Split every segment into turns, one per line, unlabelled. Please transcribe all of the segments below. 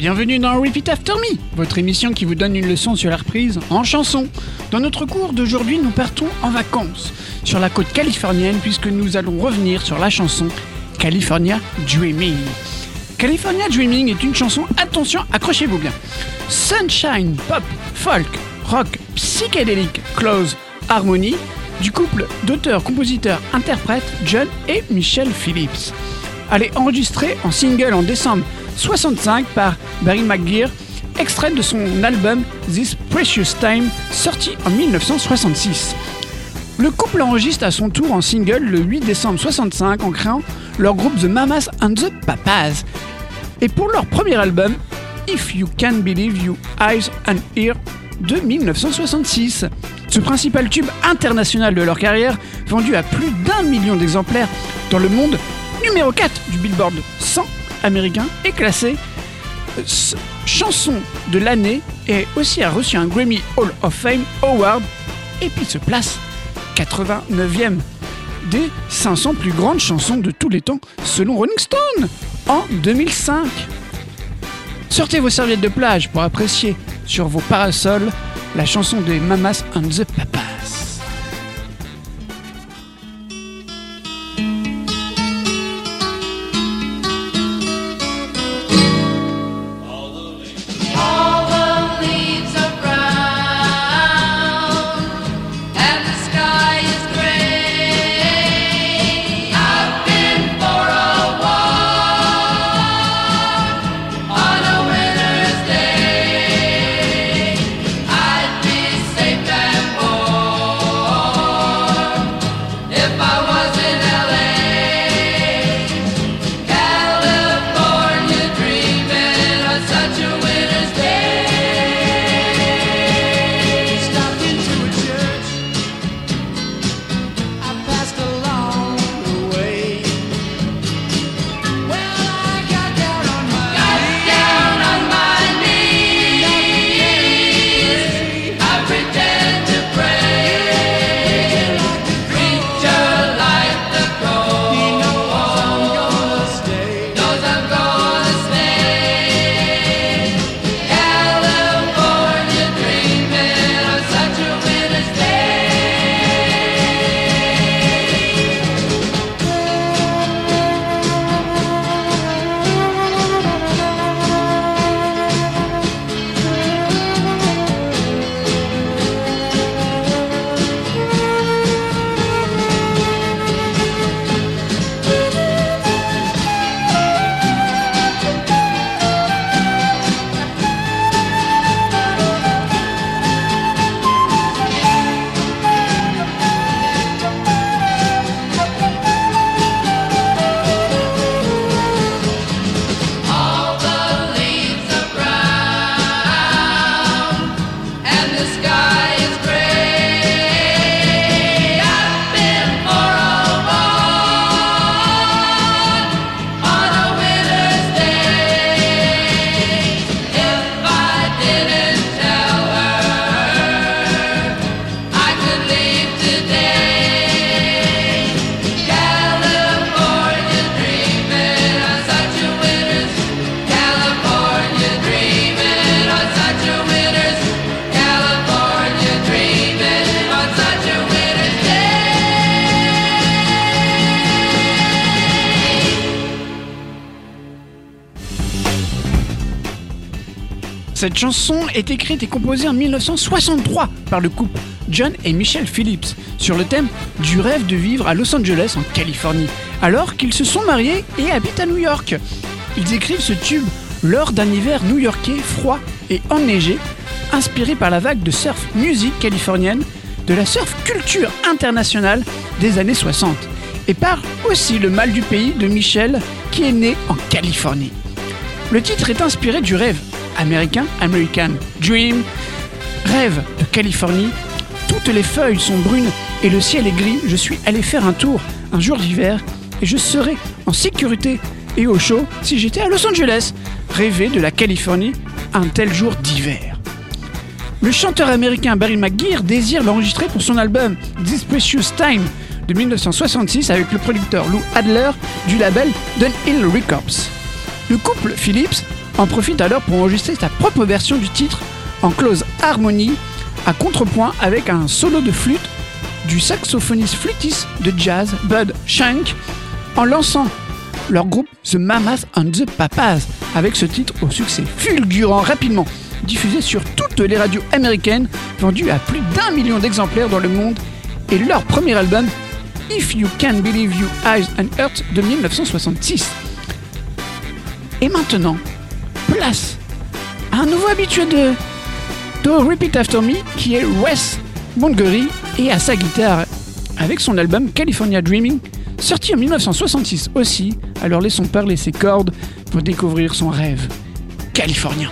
Bienvenue dans Repeat After Me, votre émission qui vous donne une leçon sur la reprise en chanson. Dans notre cours d'aujourd'hui, nous partons en vacances sur la côte californienne puisque nous allons revenir sur la chanson California Dreaming. California Dreaming est une chanson, attention, accrochez-vous bien. Sunshine, pop, folk, rock, psychédélique, close, harmonie, du couple d'auteurs, compositeurs, interprètes John et Michelle Phillips. Elle est enregistrée en single en décembre 65 par Barry McGear, extrait de son album This Precious Time, sorti en 1966. Le couple enregistre à son tour en single le 8 décembre 65 en créant leur groupe The Mamas and the Papas. Et pour leur premier album, If You Can Believe You Eyes and Ear de 1966. Ce principal tube international de leur carrière, vendu à plus d'un million d'exemplaires dans le monde, numéro 4 du Billboard 100 américain, est classé euh, chanson de l'année et aussi a reçu un Grammy Hall of Fame Award et puis se place 89e des 500 plus grandes chansons de tous les temps selon Rolling Stone en 2005. Sortez vos serviettes de plage pour apprécier sur vos parasols la chanson des Mamas and the Papas. Cette chanson est écrite et composée en 1963 par le couple John et Michelle Phillips sur le thème du rêve de vivre à Los Angeles en Californie, alors qu'ils se sont mariés et habitent à New York. Ils écrivent ce tube lors d'un hiver new-yorkais froid et enneigé, inspiré par la vague de surf music californienne de la surf culture internationale des années 60. et par aussi le mal du pays de Michel qui est né en Californie. Le titre est inspiré du rêve américain, American Dream, rêve de Californie. Toutes les feuilles sont brunes et le ciel est gris. Je suis allé faire un tour un jour d'hiver et je serais en sécurité et au chaud si j'étais à Los Angeles. Rêver de la Californie un tel jour d'hiver. Le chanteur américain Barry McGuire désire l'enregistrer pour son album This Precious Time de 1966 avec le producteur Lou Adler du label Dunhill Records. Le couple Phillips en profite alors pour enregistrer sa propre version du titre en close harmonie à contrepoint avec un solo de flûte du saxophoniste flûtiste de jazz Bud Shank en lançant leur groupe The Mamas and the Papas avec ce titre au succès fulgurant rapidement diffusé sur toutes les radios américaines vendu à plus d'un million d'exemplaires dans le monde et leur premier album If You Can Believe You Eyes and Earth de 1966. Et maintenant, place à un nouveau habitué de, Repeat After Me qui est Wes Montgomery et à sa guitare avec son album California Dreaming sorti en 1966 aussi. Alors laissons parler ses cordes pour découvrir son rêve californien.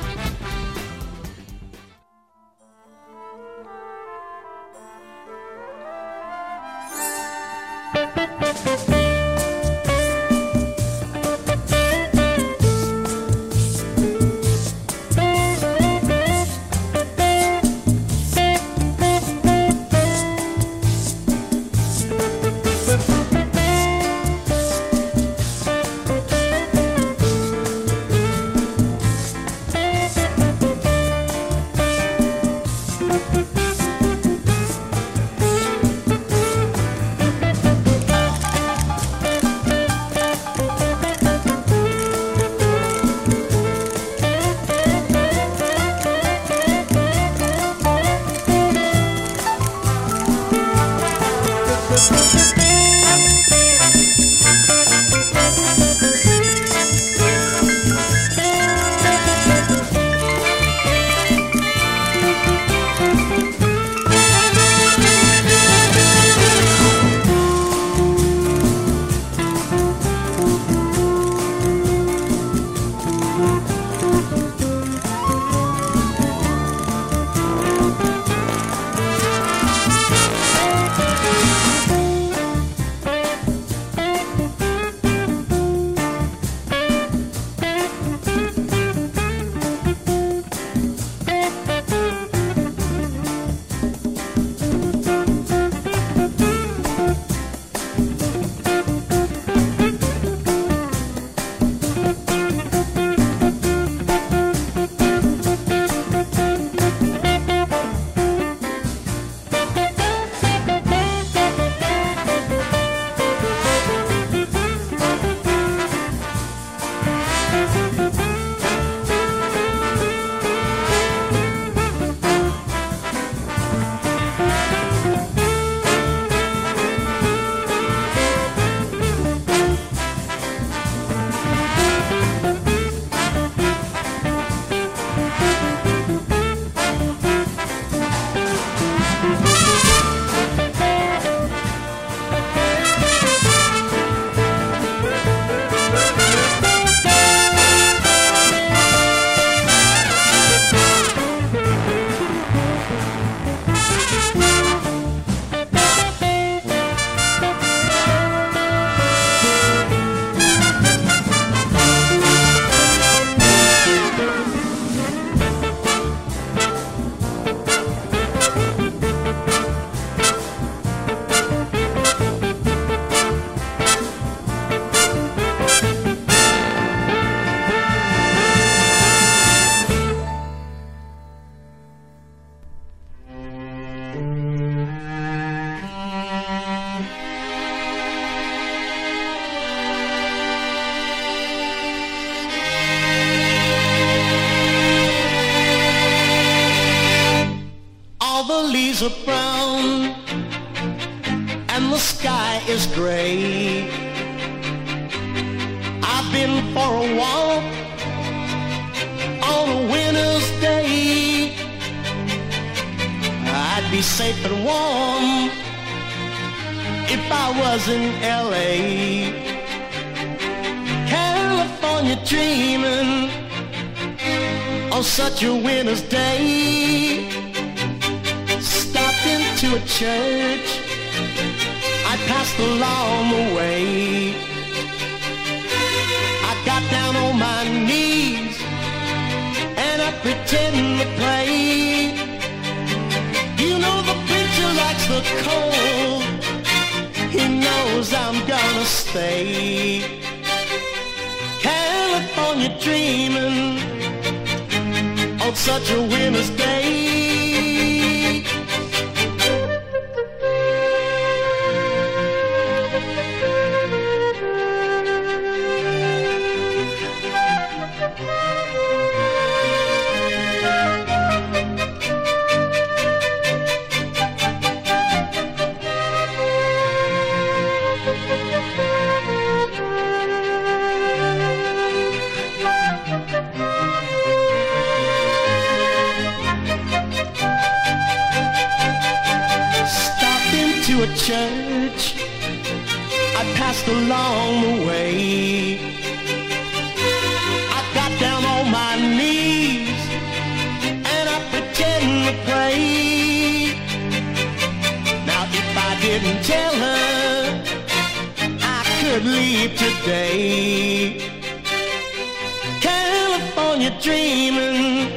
Dreaming on such a winter's day. Church. I passed along the way. I got down on my knees and I pretend to pray. Now if I didn't tell her, I could leave today. California dreaming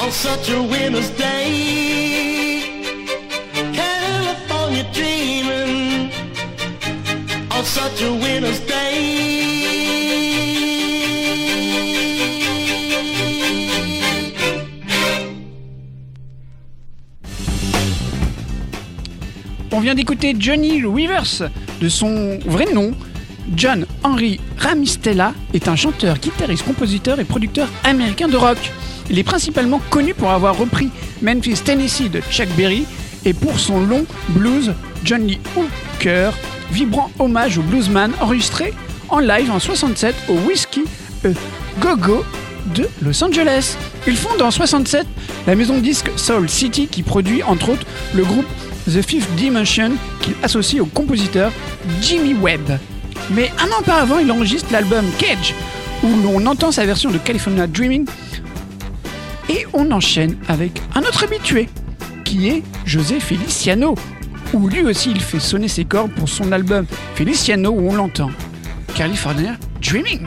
on such a winter's day.
D'écouter Johnny Rivers, de son vrai nom. John Henry Ramistella est un chanteur, guitariste, compositeur et producteur américain de rock. Il est principalement connu pour avoir repris Memphis, Tennessee de Chuck Berry et pour son long blues Johnny Hooker, vibrant hommage au bluesman enregistré en live en 67 au Whiskey A Go Go de Los Angeles. Il fonde en 67 la maison de disque Soul City qui produit entre autres le groupe The Fifth Dimension qu'il associe au compositeur Jimmy Webb. Mais un an auparavant, il enregistre l'album Cage où l'on entend sa version de California Dreaming et on enchaîne avec un autre habitué qui est José Feliciano où lui aussi il fait sonner ses cordes pour son album Feliciano où on l'entend California Dreaming.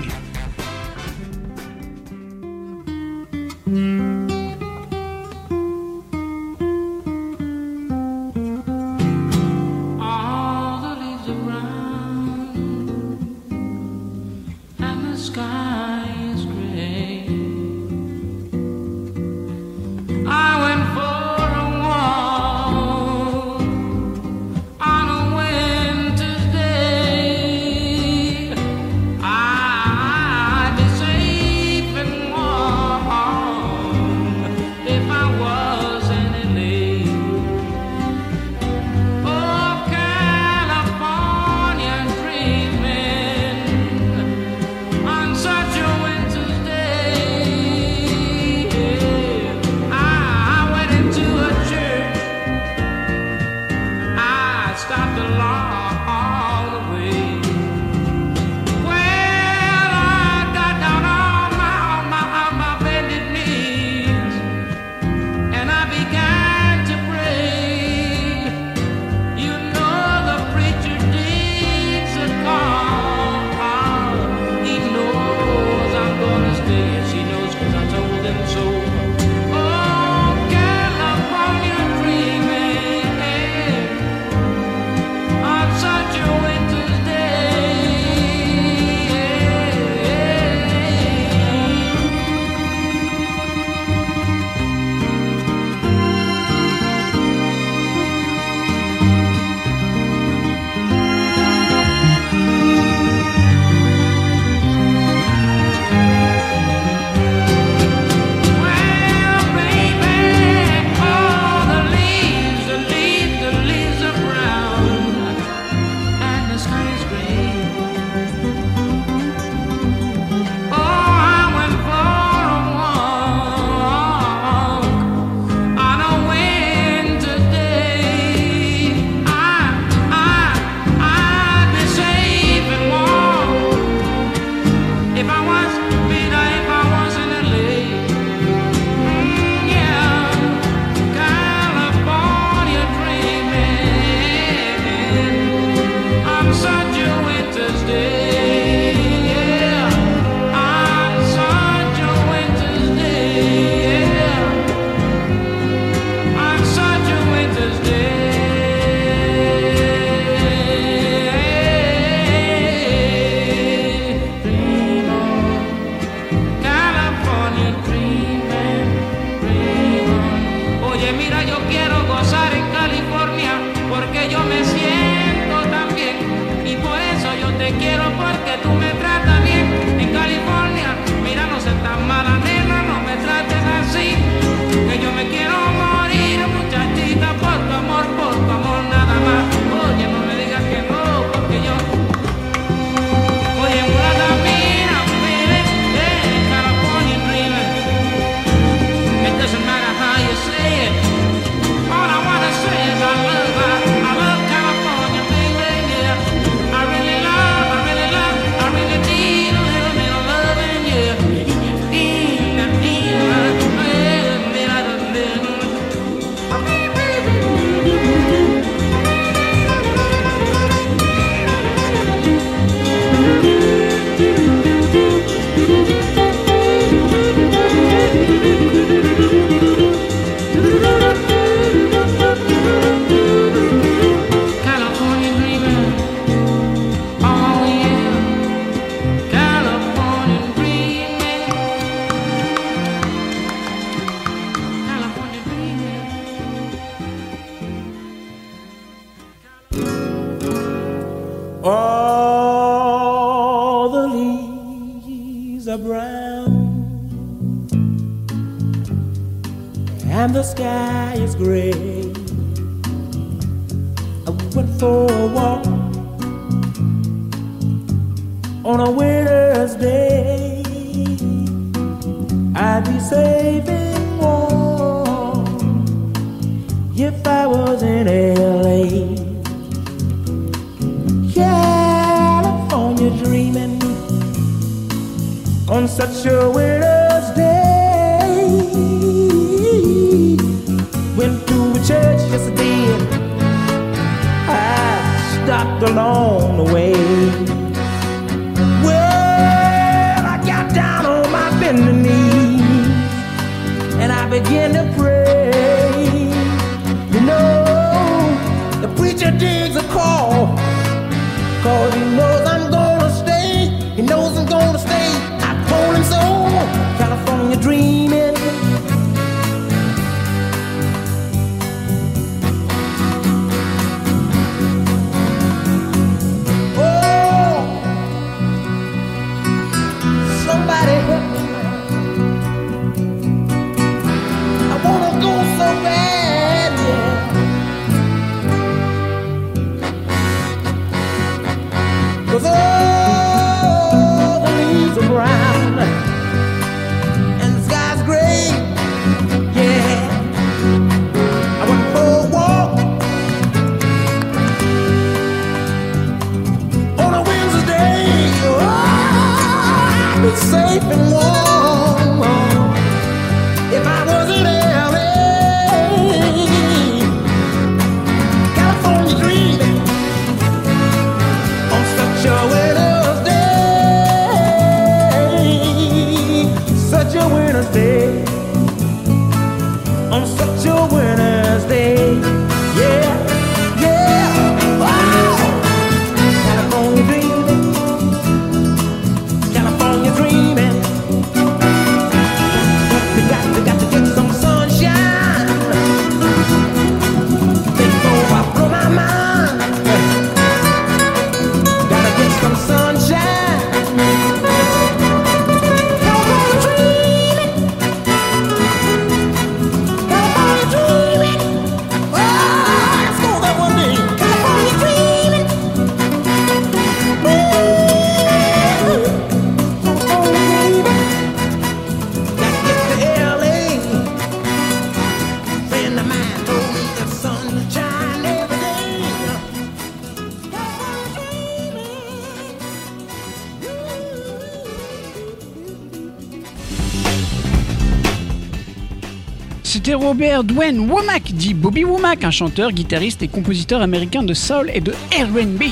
Robert Dwayne Womack, dit Bobby Womack, un chanteur, guitariste et compositeur américain de soul et de R&B.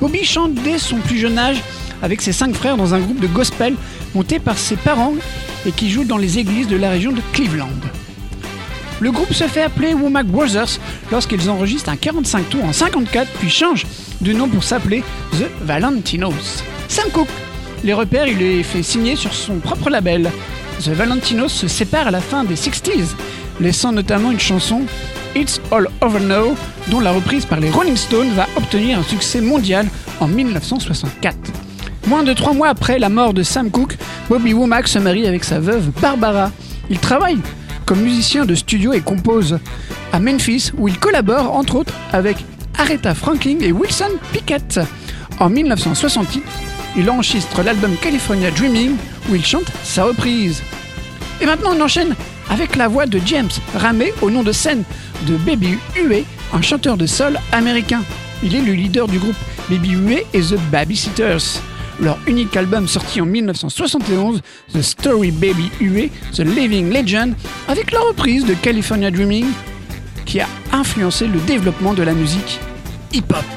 Bobby chante dès son plus jeune âge avec ses cinq frères dans un groupe de gospel monté par ses parents et qui joue dans les églises de la région de Cleveland. Le groupe se fait appeler Womack Brothers lorsqu'ils enregistrent un 45 tours en 54 puis changent de nom pour s'appeler The Valentinos. Sam Cooke les repères, il les fait signer sur son propre label. The Valentinos se sépare à la fin des 60s, laissant notamment une chanson It's All Over Now, dont la reprise par les Rolling Stones va obtenir un succès mondial en 1964. Moins de trois mois après la mort de Sam Cooke, Bobby Womack se marie avec sa veuve Barbara. Il travaille comme musicien de studio et compose à Memphis, où il collabore entre autres avec Aretha Franklin et Wilson Pickett. En 1968, il enregistre l'album California Dreaming, où il chante sa reprise. Et maintenant, on enchaîne avec la voix de James Ramey au nom de scène de Baby Huey, un chanteur de soul américain. Il est le leader du groupe Baby Huey et The Babysitters. Leur unique album sorti en 1971, The Story Baby Huey, The Living Legend, avec la reprise de California Dreaming, qui a influencé le développement de la musique hip-hop.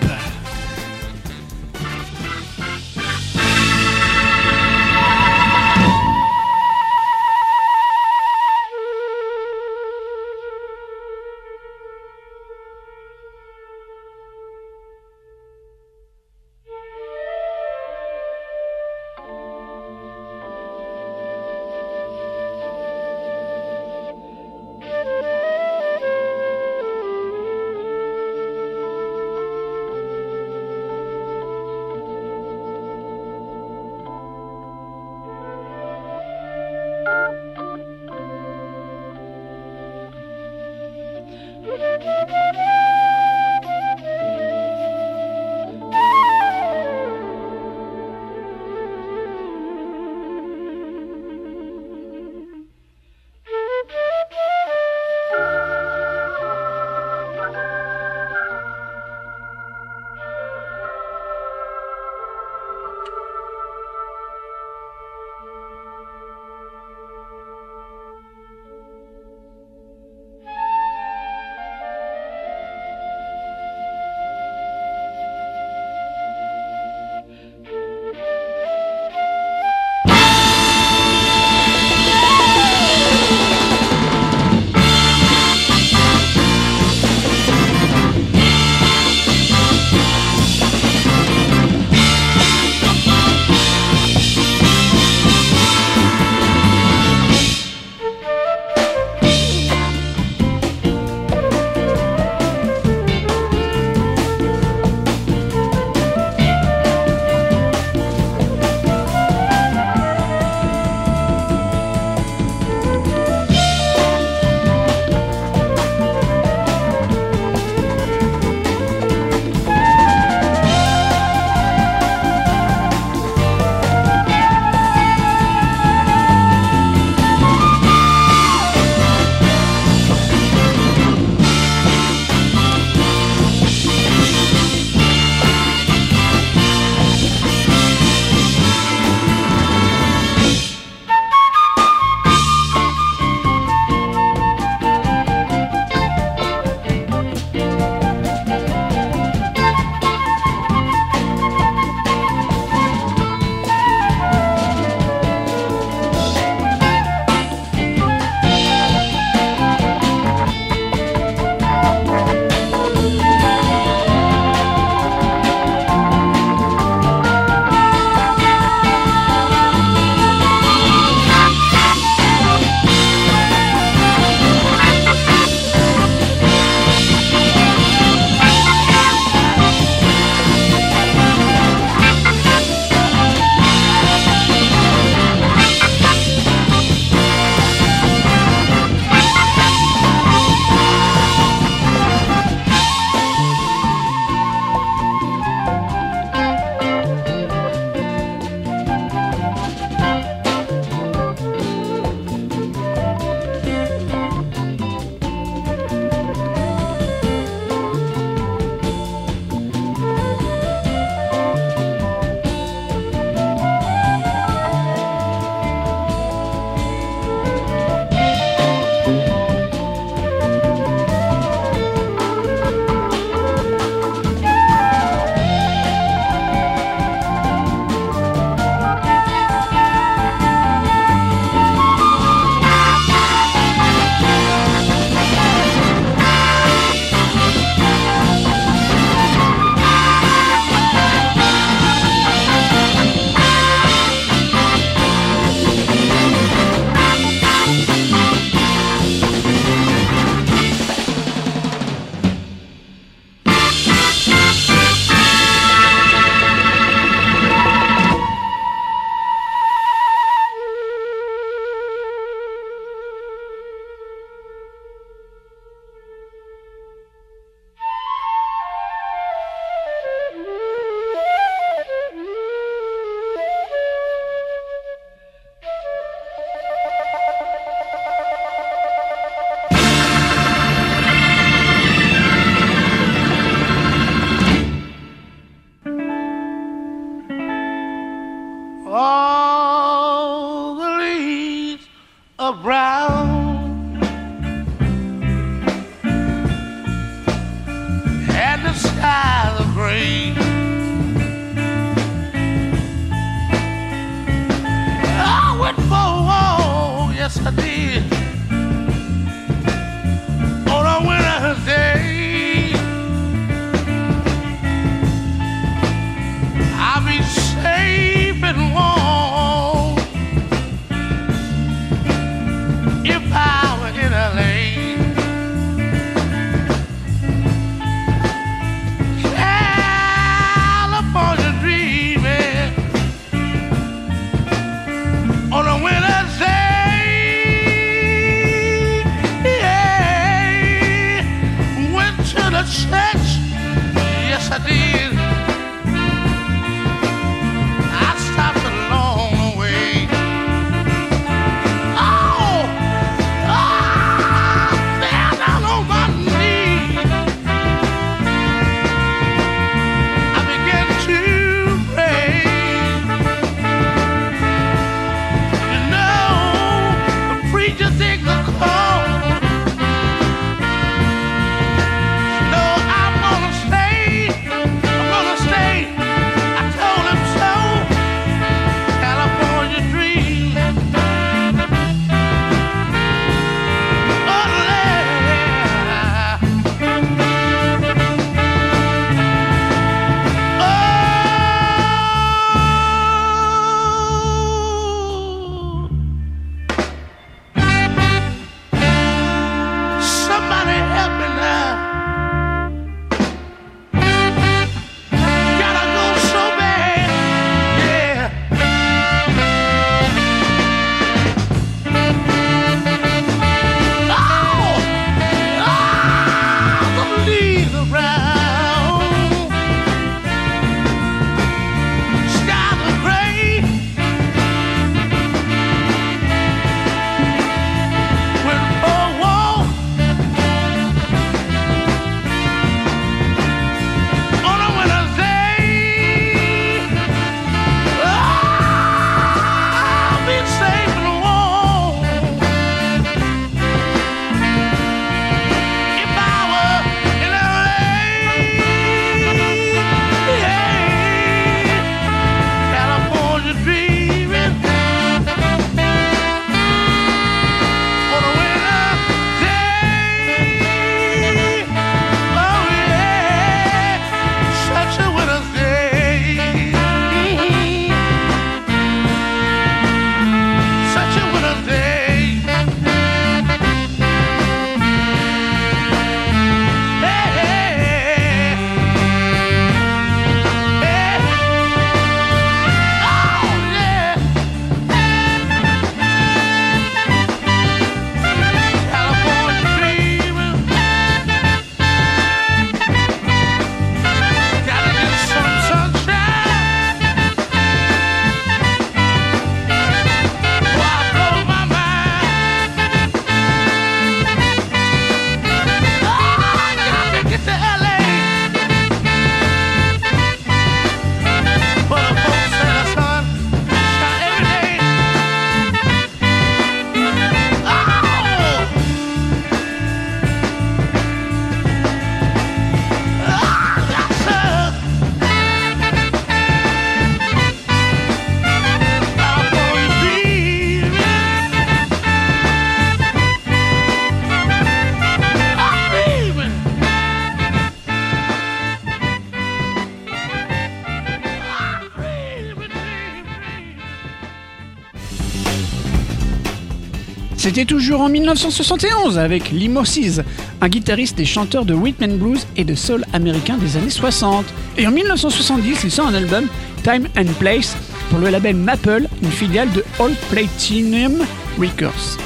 C'était toujours en 1971 avec Lee Moses, un guitariste et chanteur de rhythm and blues et de soul américain des années 60. Et en 1970, il sort un album, Time and Place, pour le label Maple, une filiale de All Platinum Records.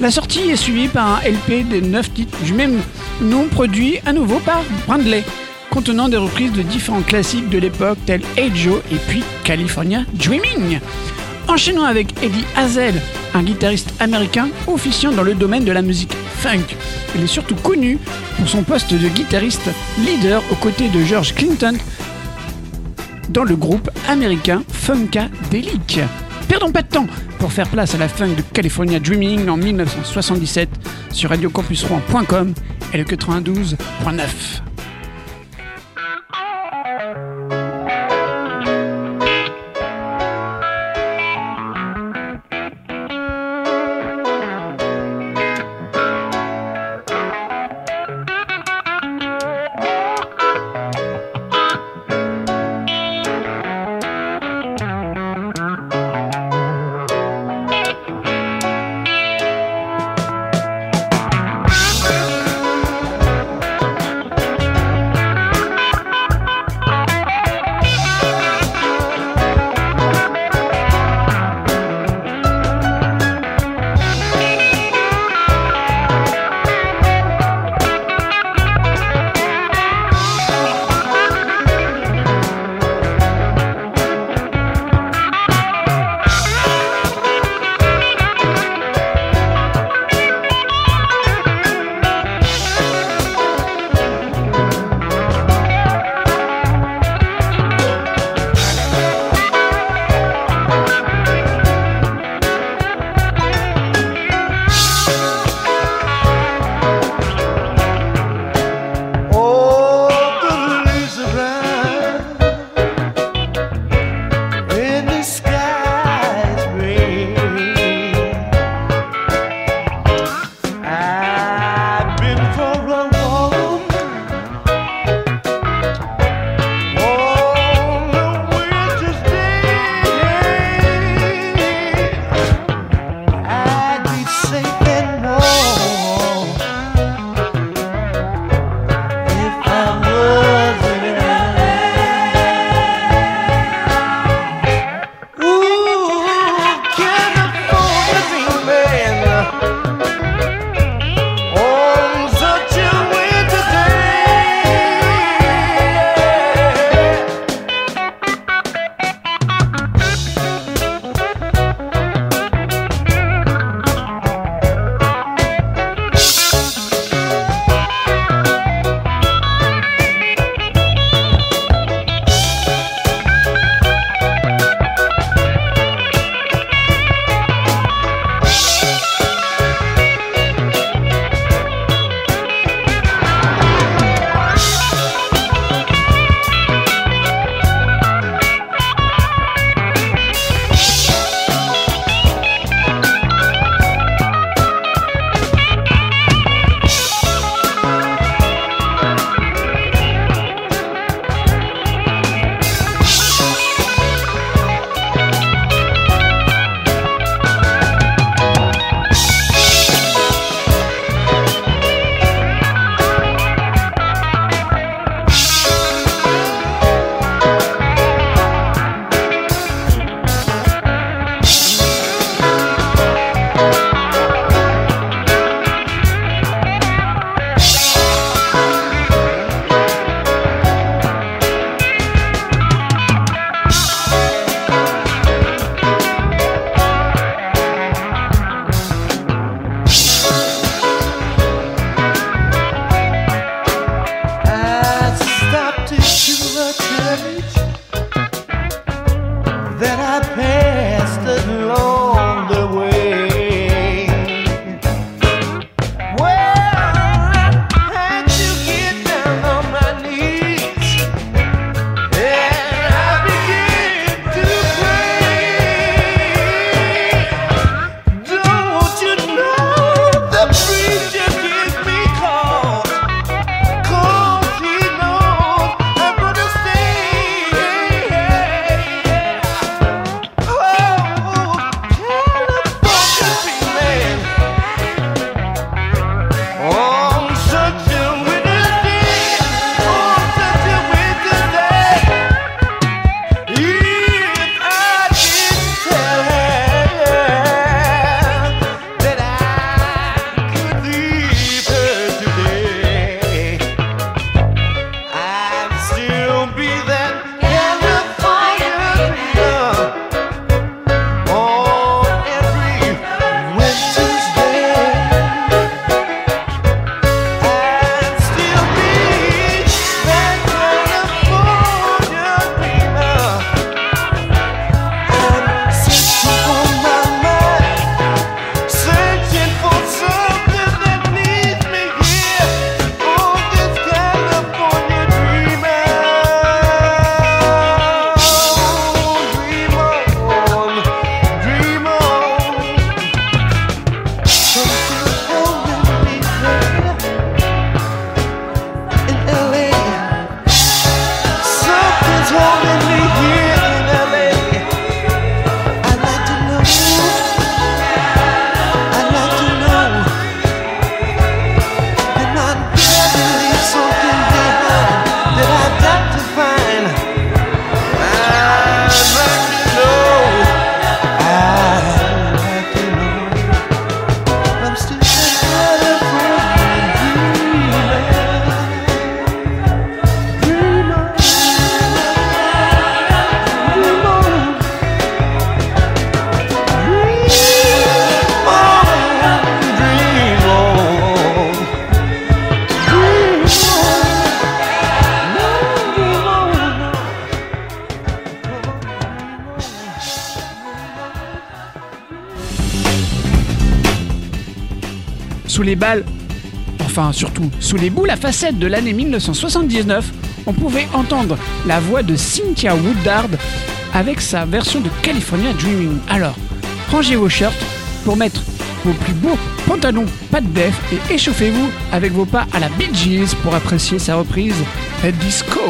La sortie est suivie par un LP de 9 titres du même nom produit à nouveau par Brandley, contenant des reprises de différents classiques de l'époque tels Hey Joe et puis California Dreaming. Enchaînons avec Eddie Hazel, un guitariste américain officiant dans le domaine de la musique funk. Il est surtout connu pour son poste de guitariste leader aux côtés de George Clinton dans le groupe américain Funkadelic. Perdons pas de temps pour faire place à la funk de California Dreaming en 1977 sur radiocampusrouen.com et le 92.9. balles, enfin surtout sous les boules à facettes de l'année 1979, on pouvait entendre la voix de Cynthia Woodard avec sa version de California Dreaming. Alors, rangez vos shirts pour mettre vos plus beaux pantalons pas de def et échauffez-vous avec vos pas à la Bee Gees pour apprécier sa reprise Disco.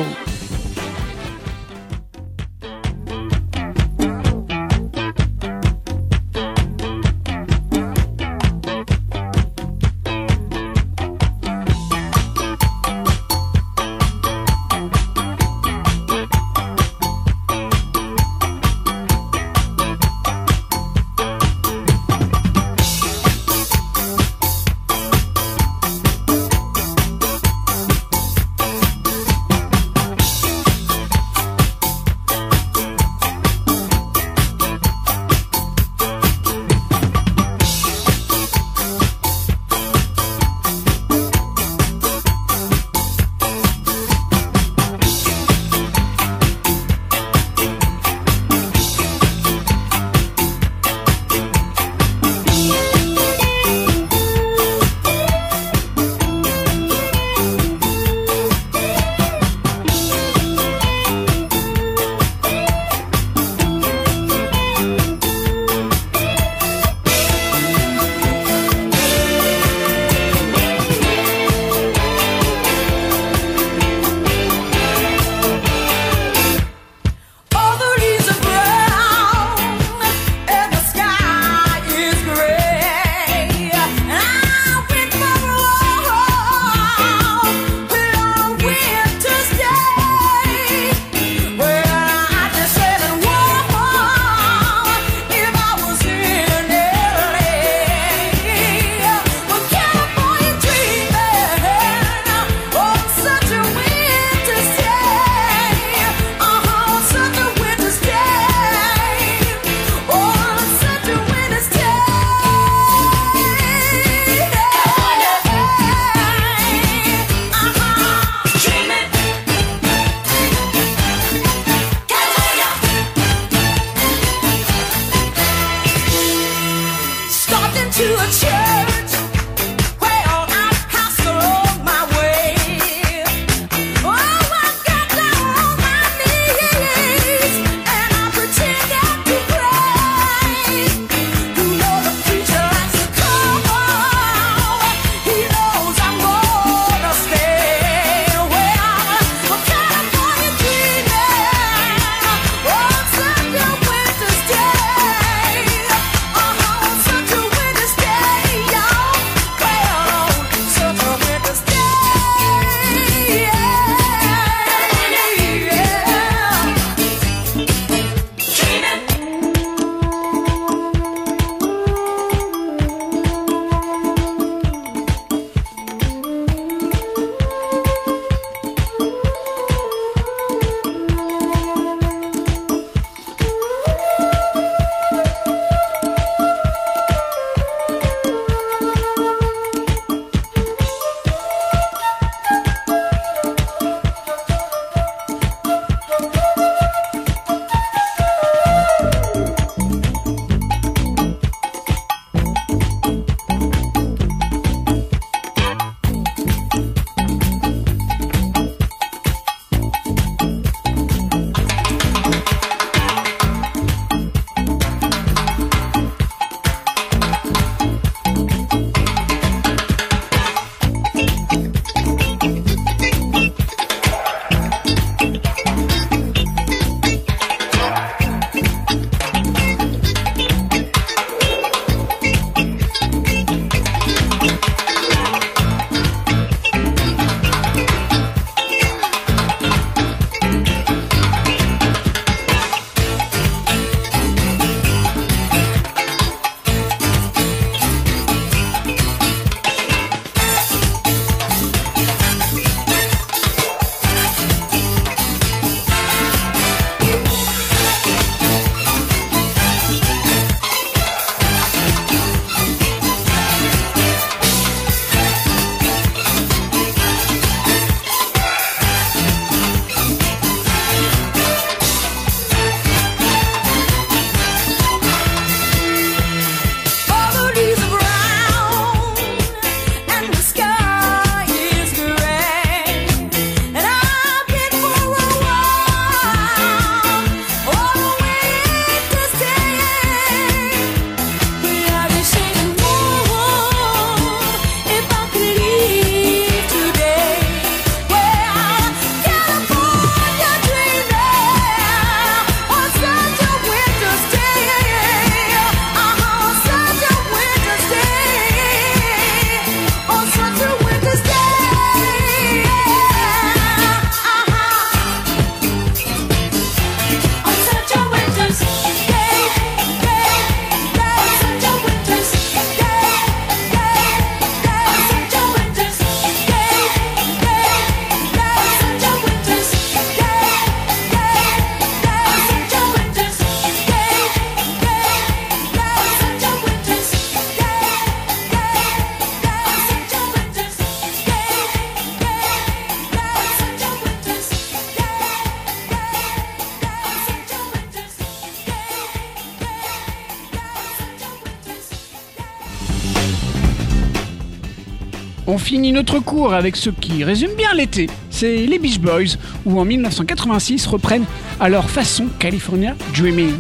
Finit notre cours avec ce qui résume bien l'été. C'est les Beach Boys, où en 1986 reprennent à leur façon California Dreaming.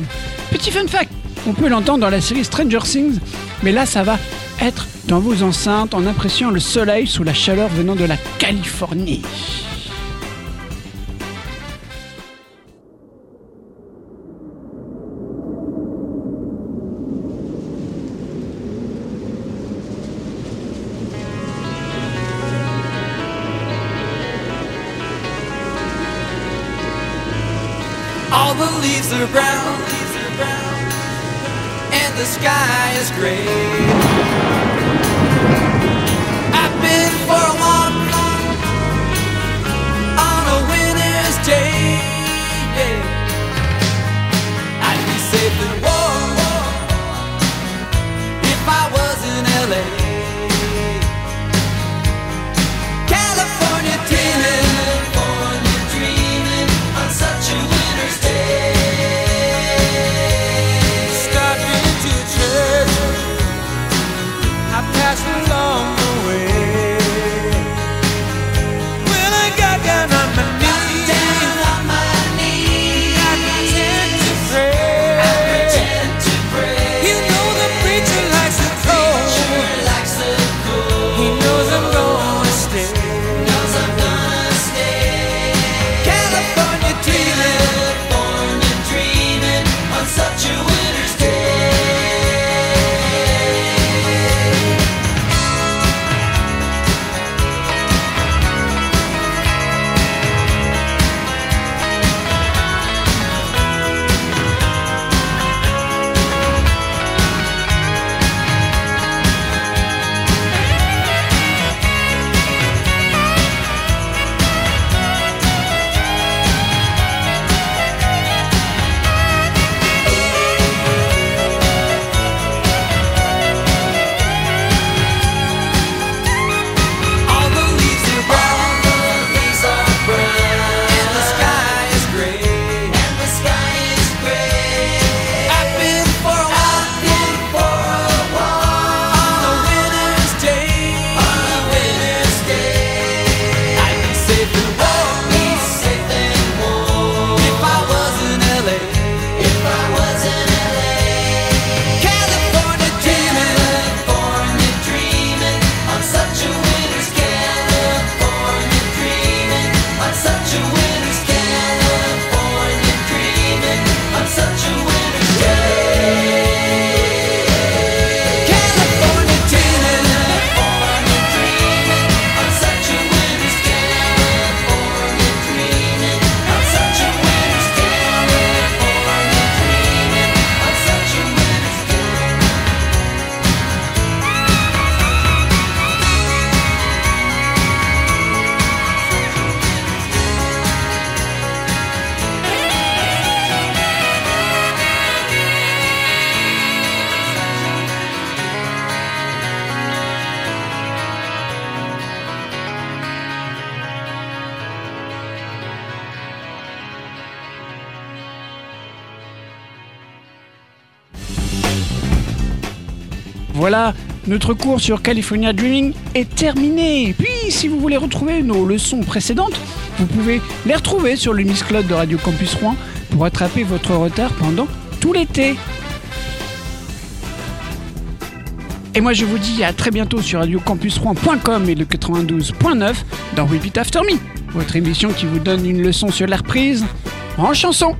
Petit fun fact, on peut l'entendre dans la série Stranger Things, mais là ça va être dans vos enceintes en appréciant le soleil sous la chaleur venant de la Californie.
Leaves are brown, and the sky is gray.
Notre cours sur California Dreaming est terminé. Puis, si vous voulez retrouver nos leçons précédentes, vous pouvez les retrouver sur le Miss de Radio Campus Rouen pour attraper votre retard pendant tout l'été. Et moi, je vous dis à très bientôt sur radiocampusrouen.com et le 92.9 dans Repeat After Me, votre émission qui vous donne une leçon sur la reprise en chanson.